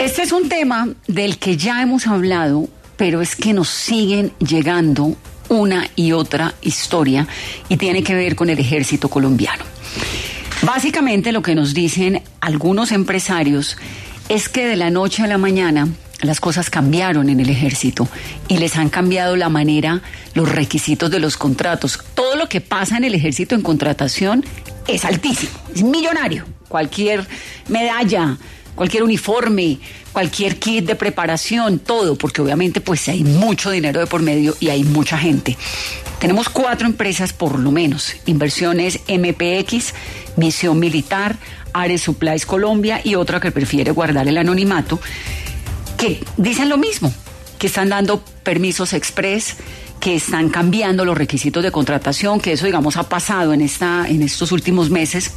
Este es un tema del que ya hemos hablado, pero es que nos siguen llegando una y otra historia y tiene que ver con el ejército colombiano. Básicamente lo que nos dicen algunos empresarios es que de la noche a la mañana las cosas cambiaron en el ejército y les han cambiado la manera, los requisitos de los contratos. Todo lo que pasa en el ejército en contratación es altísimo, es millonario. Cualquier medalla, cualquier uniforme, cualquier kit de preparación, todo, porque obviamente pues hay mucho dinero de por medio y hay mucha gente. Tenemos cuatro empresas por lo menos, Inversiones MPX, Misión Militar, Ares Supplies Colombia y otra que prefiere guardar el anonimato que dicen lo mismo, que están dando permisos express, que están cambiando los requisitos de contratación, que eso digamos ha pasado en esta en estos últimos meses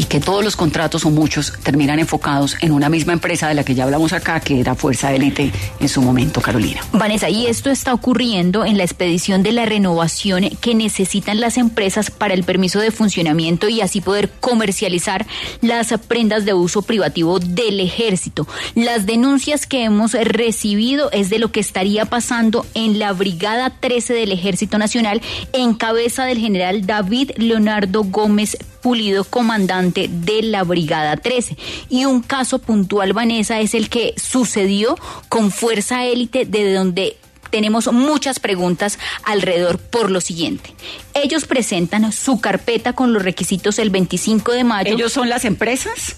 y que todos los contratos o muchos terminan enfocados en una misma empresa de la que ya hablamos acá, que era Fuerza Élite en su momento, Carolina. Vanessa, y esto está ocurriendo en la expedición de la renovación que necesitan las empresas para el permiso de funcionamiento y así poder comercializar las prendas de uso privativo del ejército. Las denuncias que hemos recibido es de lo que estaría pasando en la Brigada 13 del Ejército Nacional en cabeza del general David Leonardo Gómez Pulido, comandante de la Brigada 13. Y un caso puntual, Vanessa, es el que sucedió con Fuerza Élite, de donde tenemos muchas preguntas alrededor por lo siguiente. Ellos presentan su carpeta con los requisitos el 25 de mayo. ¿Ellos son las empresas?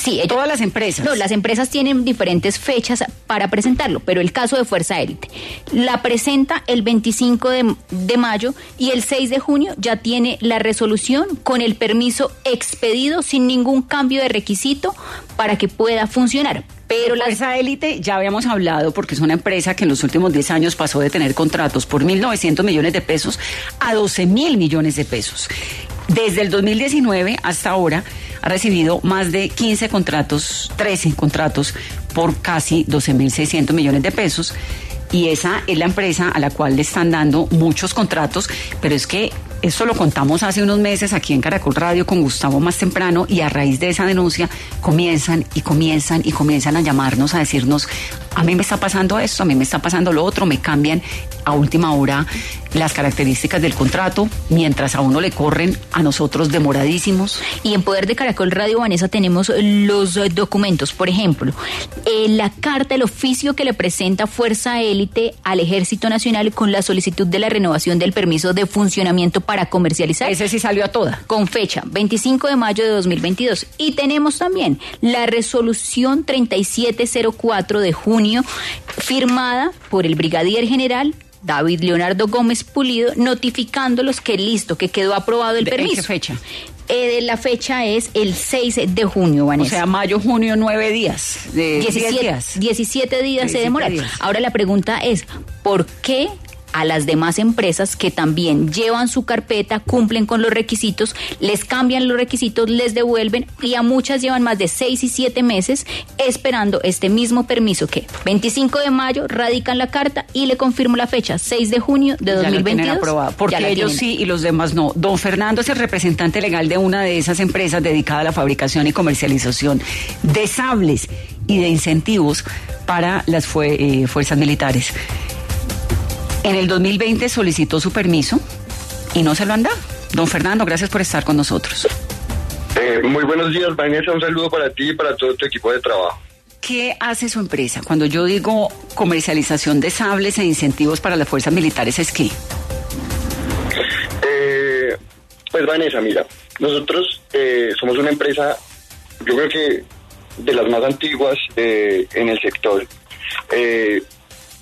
Sí, todas las empresas. No, las empresas tienen diferentes fechas para presentarlo, pero el caso de Fuerza Élite la presenta el 25 de, de, mayo y el 6 de junio ya tiene la resolución con el permiso expedido sin ningún cambio de requisito para que pueda funcionar. Pero la Élite ya habíamos hablado porque es una empresa que en los últimos 10 años pasó de tener contratos por 1.900 millones de pesos a 12 mil millones de pesos. Desde el 2019 hasta ahora ha recibido más de 15 contratos, 13 contratos por casi 12.600 millones de pesos. Y esa es la empresa a la cual le están dando muchos contratos, pero es que esto lo contamos hace unos meses aquí en Caracol Radio con Gustavo más temprano y a raíz de esa denuncia comienzan y comienzan y comienzan a llamarnos a decirnos, a mí me está pasando esto, a mí me está pasando lo otro, me cambian a última hora las características del contrato, mientras a uno le corren, a nosotros demoradísimos. Y en Poder de Caracol Radio, Vanessa, tenemos los documentos. Por ejemplo, eh, la carta, el oficio que le presenta Fuerza Élite al Ejército Nacional con la solicitud de la renovación del permiso de funcionamiento para comercializar. Ese sí salió a toda. Con fecha 25 de mayo de 2022. Y tenemos también la resolución 3704 de junio, firmada por el brigadier general David Leonardo Gómez Pulido, notificándolos que listo, que quedó aprobado el permiso. ¿De qué fecha? Eh, la fecha es el 6 de junio, Vanessa. O sea, mayo, junio, nueve días. De 17 días. 17 días se demora. Ahora la pregunta es, ¿por qué a las demás empresas que también llevan su carpeta, cumplen con los requisitos, les cambian los requisitos, les devuelven y a muchas llevan más de seis y siete meses esperando este mismo permiso que 25 de mayo radican la carta y le confirmo la fecha, 6 de junio de 2022. Ya aprobado, porque ellos sí y los demás no. Don Fernando es el representante legal de una de esas empresas dedicada a la fabricación y comercialización de sables y de incentivos para las eh, fuerzas militares. En el 2020 solicitó su permiso y no se lo han dado. Don Fernando, gracias por estar con nosotros. Eh, muy buenos días, Vanessa. Un saludo para ti y para todo tu equipo de trabajo. ¿Qué hace su empresa? Cuando yo digo comercialización de sables e incentivos para las fuerzas militares, ¿es qué? Eh, pues Vanessa, mira, nosotros eh, somos una empresa, yo creo que de las más antiguas en el sector.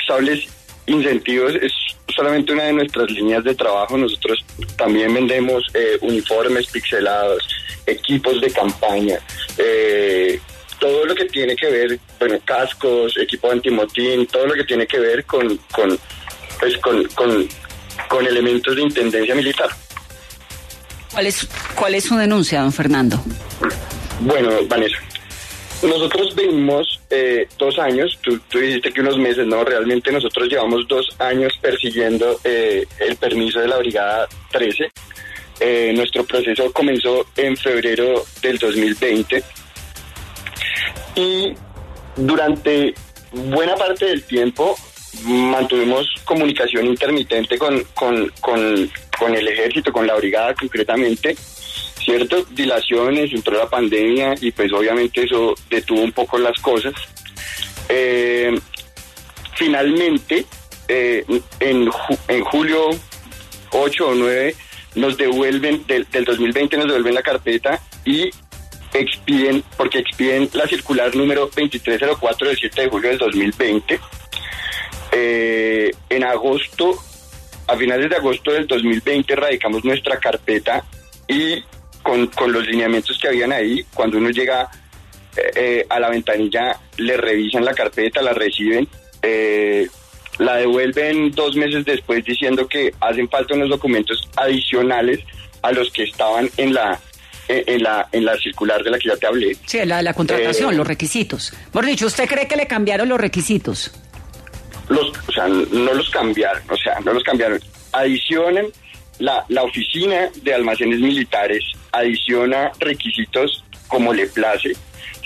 sables incentivos es solamente una de nuestras líneas de trabajo. Nosotros también vendemos eh, uniformes pixelados, equipos de campaña, eh, todo lo que tiene que ver, bueno, cascos, equipo antimotín, todo lo que tiene que ver con, con, pues, con, con, con elementos de intendencia militar. ¿Cuál es, ¿Cuál es su denuncia, don Fernando? Bueno, Vanessa, nosotros venimos eh, dos años, tú, tú, dijiste que unos meses, no, realmente nosotros llevamos dos años persiguiendo eh, el permiso de la Brigada 13. Eh, nuestro proceso comenzó en febrero del 2020 y durante buena parte del tiempo mantuvimos comunicación intermitente con, con, con, con el ejército, con la brigada concretamente, ¿cierto? Dilaciones, entró la pandemia y pues obviamente eso detuvo un poco las cosas. Eh, finalmente, eh, en, en julio 8 o 9 nos devuelven, del, del 2020 nos devuelven la carpeta y expiden, porque expiden la circular número 2304 del 7 de julio del 2020. Eh, en agosto, a finales de agosto del 2020, radicamos nuestra carpeta y con, con los lineamientos que habían ahí, cuando uno llega eh, eh, a la ventanilla, le revisan la carpeta, la reciben, eh, la devuelven dos meses después diciendo que hacen falta unos documentos adicionales a los que estaban en la en la, en la circular de la que ya te hablé. Sí, la, la contratación, Eh, los requisitos. Por dicho, ¿usted cree que le cambiaron los requisitos? los, o sea, no los cambiaron, o sea, no los cambiaron. Adicionan la, la oficina de almacenes militares, adiciona requisitos como le place,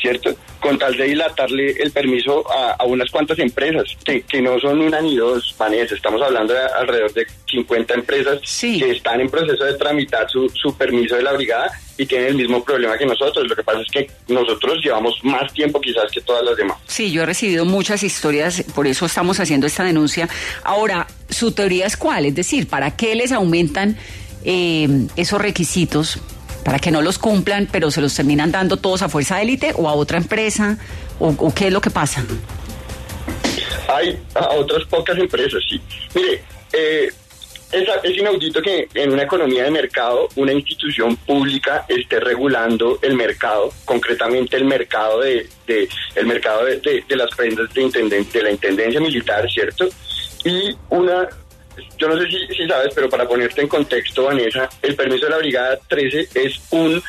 ¿cierto? Con tal de dilatarle el permiso a, a unas cuantas empresas, que, que no son una ni dos, Vanessa, estamos hablando de alrededor de 50 empresas Sí. que están en proceso de tramitar su, su permiso de la brigada y tienen el mismo problema que nosotros. Lo que pasa es que nosotros llevamos más tiempo quizás que todas las demás. Sí, yo he recibido muchas historias, por eso estamos haciendo esta denuncia. Ahora, ¿su teoría es cuál? Es decir, ¿para qué les aumentan eh, esos requisitos? ¿Para que no los cumplan, pero se los terminan dando todos a Fuerza Élite o a otra empresa? ¿O, qué es lo que pasa? Hay a otras pocas empresas, sí. Mire, eh, es, es inaudito que en una economía de mercado una institución pública esté regulando el mercado, concretamente el mercado de, el mercado de, de- las prendas de, de la intendencia militar, ¿cierto? Y una, yo no sé si, si sabes, pero para ponerte en contexto, Vanessa, el permiso de la Brigada 13 es un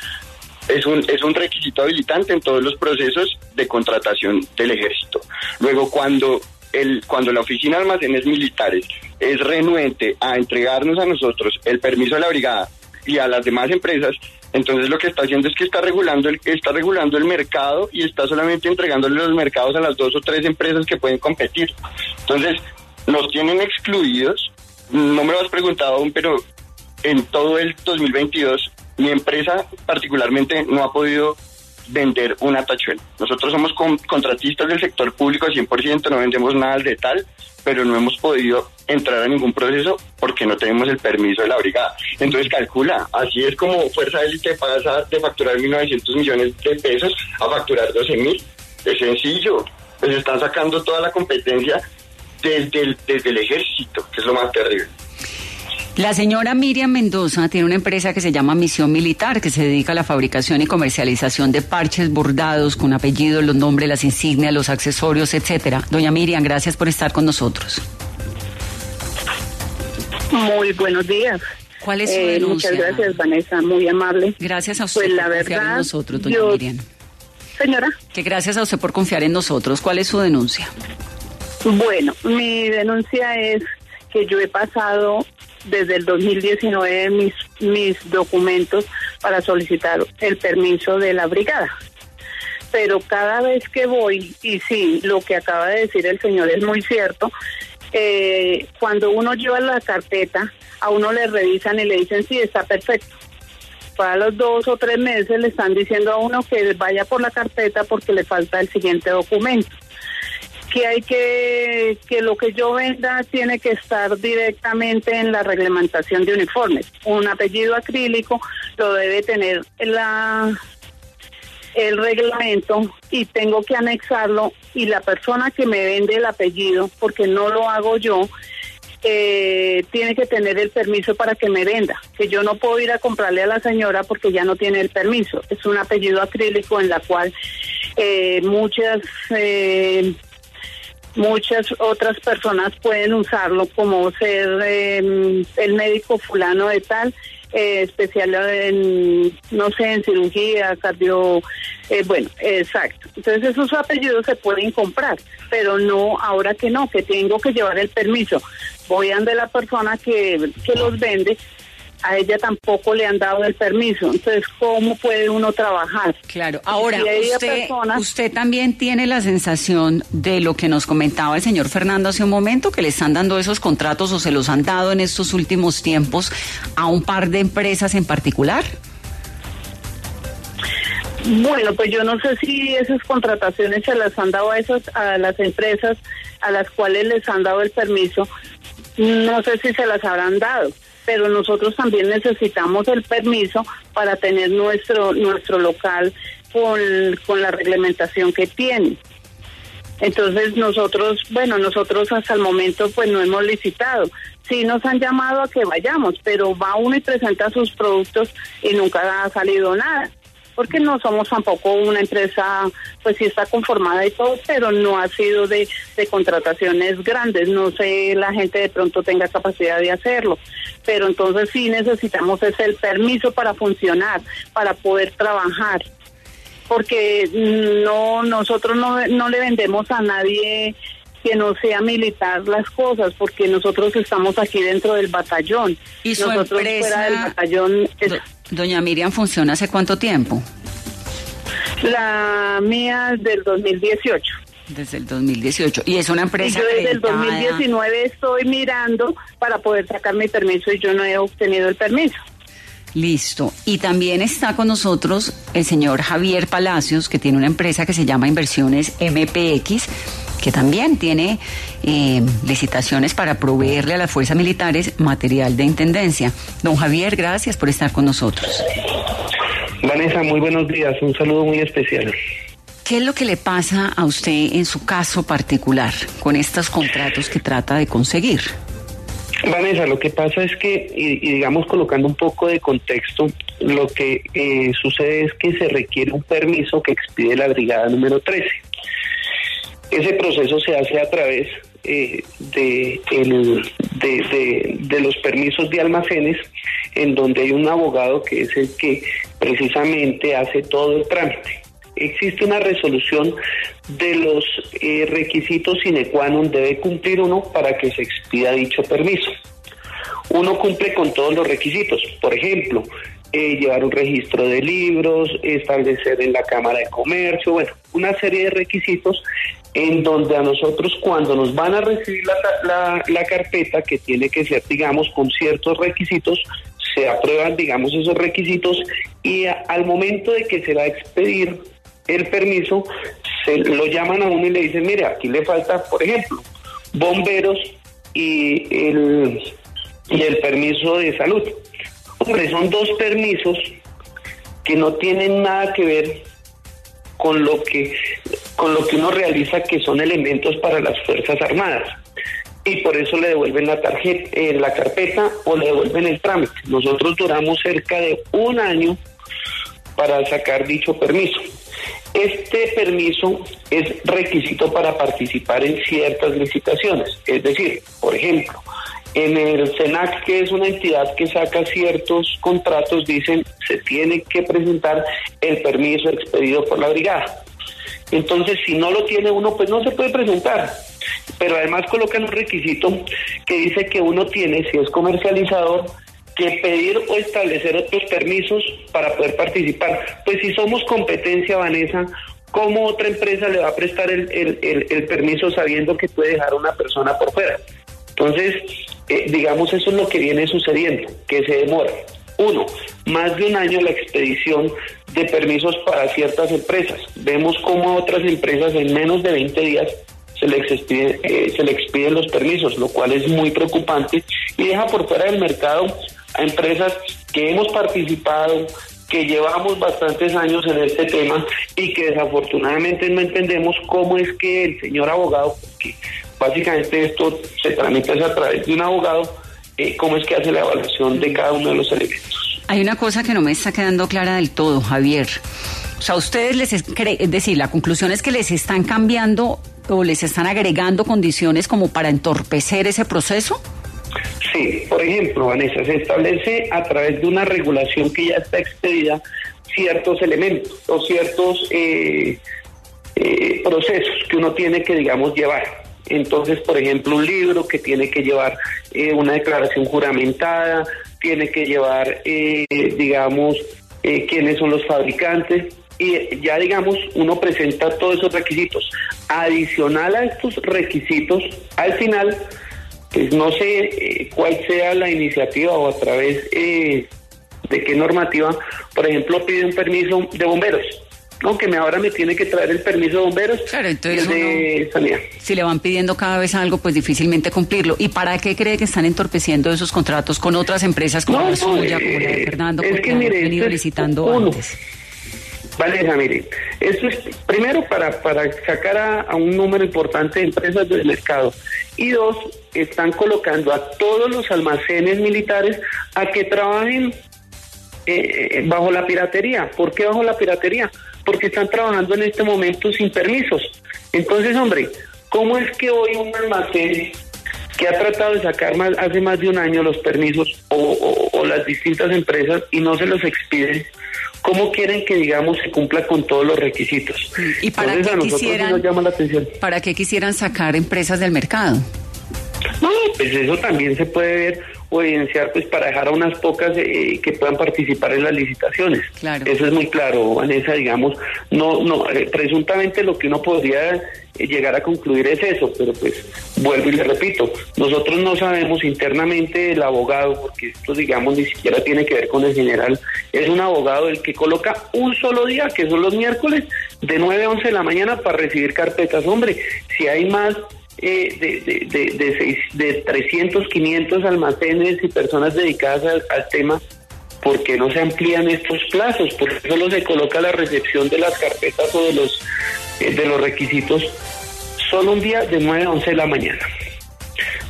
es un, es un requisito habilitante en todos los procesos de contratación del ejército. Luego, cuando, el, cuando la Oficina de Almacenes Militares es renuente a entregarnos a nosotros el permiso de la brigada y a las demás empresas, entonces lo que está haciendo es que está regulando el, está regulando el mercado y está solamente entregándole los mercados a las dos o tres empresas que pueden competir. Entonces, nos tienen excluidos. No me lo has preguntado aún, pero en todo el 2022 mi empresa particularmente no ha podido vender una tachuela. Nosotros somos con- contratistas del sector público al 100%, no vendemos nada de tal, pero no hemos podido entrar a ningún proceso porque no tenemos el permiso de la brigada. Entonces calcula, así es como Fuerza Élite pasa de facturar 1.900 millones de pesos a facturar 12 mil. Es sencillo, pues están sacando toda la competencia desde el, desde el ejército, que es lo más terrible. La señora Miriam Mendoza tiene una empresa que se llama Misión Militar, que se dedica a la fabricación y comercialización de parches bordados con apellidos, los nombres, las insignias, los accesorios, etcétera. Doña Miriam, gracias por estar con nosotros. Muy buenos días. ¿Cuál es su Eh, denuncia? muchas gracias, Vanessa, muy amable. Gracias a usted Pues la por confiar en verdad, nosotros, doña yo- Miriam. Señora, Que gracias a usted por confiar en nosotros. ¿Cuál es su denuncia? Bueno, mi denuncia es que yo he pasado desde el 2019 mis, mis documentos para solicitar el permiso de la brigada. Pero cada vez que voy, y sí, lo que acaba de decir el señor es muy cierto, eh, cuando uno lleva la carpeta, a uno le revisan y le dicen, sí, está perfecto. Para los dos o tres meses le están diciendo a uno que vaya por la carpeta porque le falta el siguiente documento. Que hay que, que lo que yo venda tiene que estar directamente en la reglamentación de uniformes. Un apellido acrílico lo debe tener la, el reglamento y tengo que anexarlo y la persona que me vende el apellido, porque no lo hago yo, eh, tiene que tener el permiso para que me venda, que yo no puedo ir a comprarle a la señora porque ya no tiene el permiso. Es un apellido acrílico en la cual eh, muchas eh, muchas otras personas pueden usarlo como ser em, el médico fulano de tal eh, especial en, no sé, en cirugía, cardio, eh, bueno, exacto. Entonces esos apellidos se pueden comprar, pero no ahora que no, que tengo que llevar el permiso. Voy a de la persona que, que los vende a ella tampoco le han dado el permiso. Entonces, ¿cómo puede uno trabajar? Claro, ahora usted, usted también tiene la sensación de lo que nos comentaba el señor Fernando hace un momento, que le están dando esos contratos o se los han dado en estos últimos tiempos a un par de empresas en particular. Bueno, pues yo no sé si esas contrataciones se las han dado a, esas, a las empresas a las cuales les han dado el permiso. No sé si se las habrán dado pero nosotros también necesitamos el permiso para tener nuestro nuestro local con, con la reglamentación que tiene. Entonces nosotros, bueno, nosotros hasta el momento pues no hemos licitado. Sí nos han llamado a que vayamos, pero va uno y presenta sus productos y nunca ha salido nada porque no somos tampoco una empresa, pues sí está conformada y todo, pero no ha sido de, de contrataciones grandes. No sé, la gente de pronto tenga capacidad de hacerlo, pero entonces sí necesitamos ese el permiso para funcionar, para poder trabajar porque no nosotros no, no le vendemos a nadie que no sea militar las cosas, porque nosotros estamos aquí dentro del batallón. ¿Y su nosotros fuera del batallón... Doña Miriam, ¿funciona hace cuánto tiempo? La mía del 2018. Desde el 2018. ¿Y es una empresa? Y yo desde el 2019 estoy mirando para poder sacar mi permiso y yo no he obtenido el permiso. Listo. Y también está con nosotros el señor Javier Palacios, que tiene una empresa que se llama Inversiones MPX, que también tiene eh, licitaciones para proveerle a las fuerzas militares material de intendencia. Don Javier, gracias por estar con nosotros. Vanessa, muy buenos días. Un saludo muy especial. ¿Qué es lo que le pasa a usted en su caso particular con estos contratos que trata de conseguir? Vanessa, lo que pasa es que, y, digamos colocando un poco de contexto, lo que eh, sucede es que se requiere un permiso que expide la brigada número 13. Ese proceso se hace a través eh, de, los permisos de almacenes, en donde hay un abogado que es el que precisamente hace todo el trámite. Existe una resolución de los eh, requisitos sine qua non debe cumplir uno para que se expida dicho permiso. Uno cumple con todos los requisitos, por ejemplo, eh, llevar un registro de libros, establecer en la Cámara de Comercio, bueno, una serie de requisitos en donde a nosotros cuando nos van a recibir la, la, carpeta, que tiene que ser, digamos, con ciertos requisitos, se aprueban, digamos, esos requisitos y al momento de que se va a expedir el permiso, se lo llaman a uno y le dicen, mire, aquí le falta, por ejemplo, bomberos y el, y el permiso de salud. Hombre, son dos permisos que no tienen nada que ver con lo que con lo que uno realiza que son elementos para las fuerzas armadas. Y por eso le devuelven la tarjeta eh, la carpeta o le devuelven el trámite. Nosotros duramos cerca de un año para sacar dicho permiso. Este permiso es requisito para participar en ciertas licitaciones, es decir, por ejemplo, en el SENAC, que es una entidad que saca ciertos contratos, dicen se tiene que presentar el permiso expedido por la brigada. Entonces, si no lo tiene uno, pues no se puede presentar. Pero además colocan un requisito que dice que uno tiene, si es comercializador, que pedir o establecer otros permisos para poder participar. Pues si somos competencia, Vanessa, ¿cómo otra empresa le va a prestar el, el, permiso sabiendo que puede dejar a una persona por fuera? Entonces, eh, digamos, eso es lo que viene sucediendo, que se demora. Uno, más de un año la expedición de permisos para ciertas empresas. Vemos cómo a otras empresas en menos de 20 días se les, expide, eh, se le expiden los permisos, lo cual es muy preocupante y deja por fuera del mercado a empresas que hemos participado, que llevamos bastantes años en este tema y que desafortunadamente no entendemos cómo es que el señor abogado, que básicamente esto se tramita a través de un abogado, eh, cómo es que hace la evaluación de cada uno de los elementos. Hay una cosa que no me está quedando clara del todo, Javier. O sea, ustedes les, es, es decir, la conclusión es que les están cambiando o les están agregando condiciones como para entorpecer ese proceso. Sí, por ejemplo, Vanessa, se establece a través de una regulación que ya está expedida ciertos elementos o ciertos eh, eh, procesos que uno tiene que, digamos, llevar. Entonces, por ejemplo, un libro que tiene que llevar eh, una declaración juramentada, tiene que llevar, eh, digamos, eh, quiénes son los fabricantes, y ya digamos uno presenta todos esos requisitos. Adicional a estos requisitos, al final, pues no sé eh, cuál sea la iniciativa o a través eh, de qué normativa, por ejemplo, pide un permiso de bomberos. No, que me ahora me tiene que traer el permiso de bomberos Claro, entonces de uno-. Si le van pidiendo cada vez algo, pues difícilmente cumplirlo. ¿Y para qué cree que están entorpeciendo esos contratos con otras empresas como No, la no, suya, como la de eh, Fernando, es que han mire, venido esto es licitando uno. antes? Vanessa, mire, esto es primero para, para sacar a, a un número importante de empresas del mercado y dos, están colocando a todos los almacenes militares a que trabajen eh, bajo la piratería. ¿Por qué bajo la piratería? Porque están trabajando en este momento sin permisos. Entonces, hombre, ¿cómo es que hoy un almacén que ha tratado de sacar más, hace más de un año los permisos o, o- o las distintas empresas y no se los expiden, ¿cómo quieren que, digamos, se cumpla con todos los requisitos? ¿Y para Entonces, qué a quisieran- nos llama la atención. ¿Para qué quisieran sacar empresas del mercado? No, pues eso también se puede ver o evidenciar pues para dejar a unas pocas eh, que puedan participar en las licitaciones. Claro. Eso es muy claro, Vanessa, digamos, no, no, eh, presuntamente lo que uno podría eh, llegar a concluir es eso, pero pues vuelvo y le repito, nosotros no sabemos internamente el abogado, porque esto digamos ni siquiera tiene que ver con el general, es un abogado el que coloca un solo día, que son los miércoles, de 9 a 11 de la mañana para recibir carpetas. Hombre, si hay más eh, de, de, de, seis- de 300, 500 almacenes y personas dedicadas al, al tema, ¿por qué no se amplían estos plazos? ¿Por qué solo se coloca la recepción de las carpetas o de los, eh, de los requisitos solo un día de 9 a 11 de la mañana?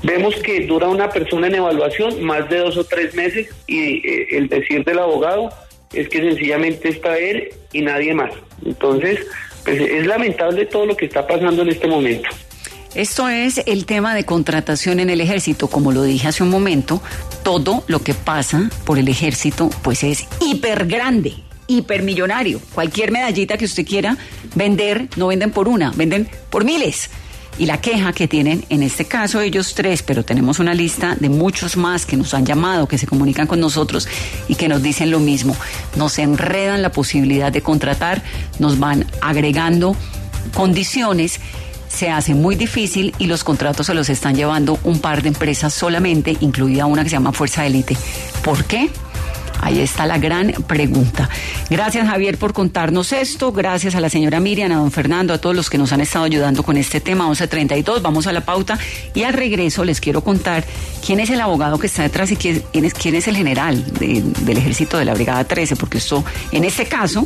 Vemos que dura una persona en evaluación más de dos o tres meses y eh, el decir del abogado es que sencillamente está él y nadie más. Entonces, pues es lamentable todo lo que está pasando en este momento. Esto es el tema de contratación en el ejército. Como lo dije hace un momento, todo lo que pasa por el ejército pues es hiper grande, hipermillonario. Cualquier medallita que usted quiera vender, no venden por una, venden por miles. Y la queja que tienen, en este caso ellos tres, pero tenemos una lista de muchos más que nos han llamado, que se comunican con nosotros y que nos dicen lo mismo. Nos enredan la posibilidad de contratar, nos van agregando condiciones se hace muy difícil y los contratos se los están llevando un par de empresas solamente, incluida una que se llama Fuerza Élite. ¿Por qué? Ahí está la gran pregunta. Gracias Javier por contarnos esto, gracias a la señora Miriam, a don Fernando, a todos los que nos han estado ayudando con este tema 1132. Vamos a la pauta y al regreso les quiero contar quién es el abogado que está detrás y quién es, quién es el general de- del ejército de la Brigada 13, porque esto, en este caso,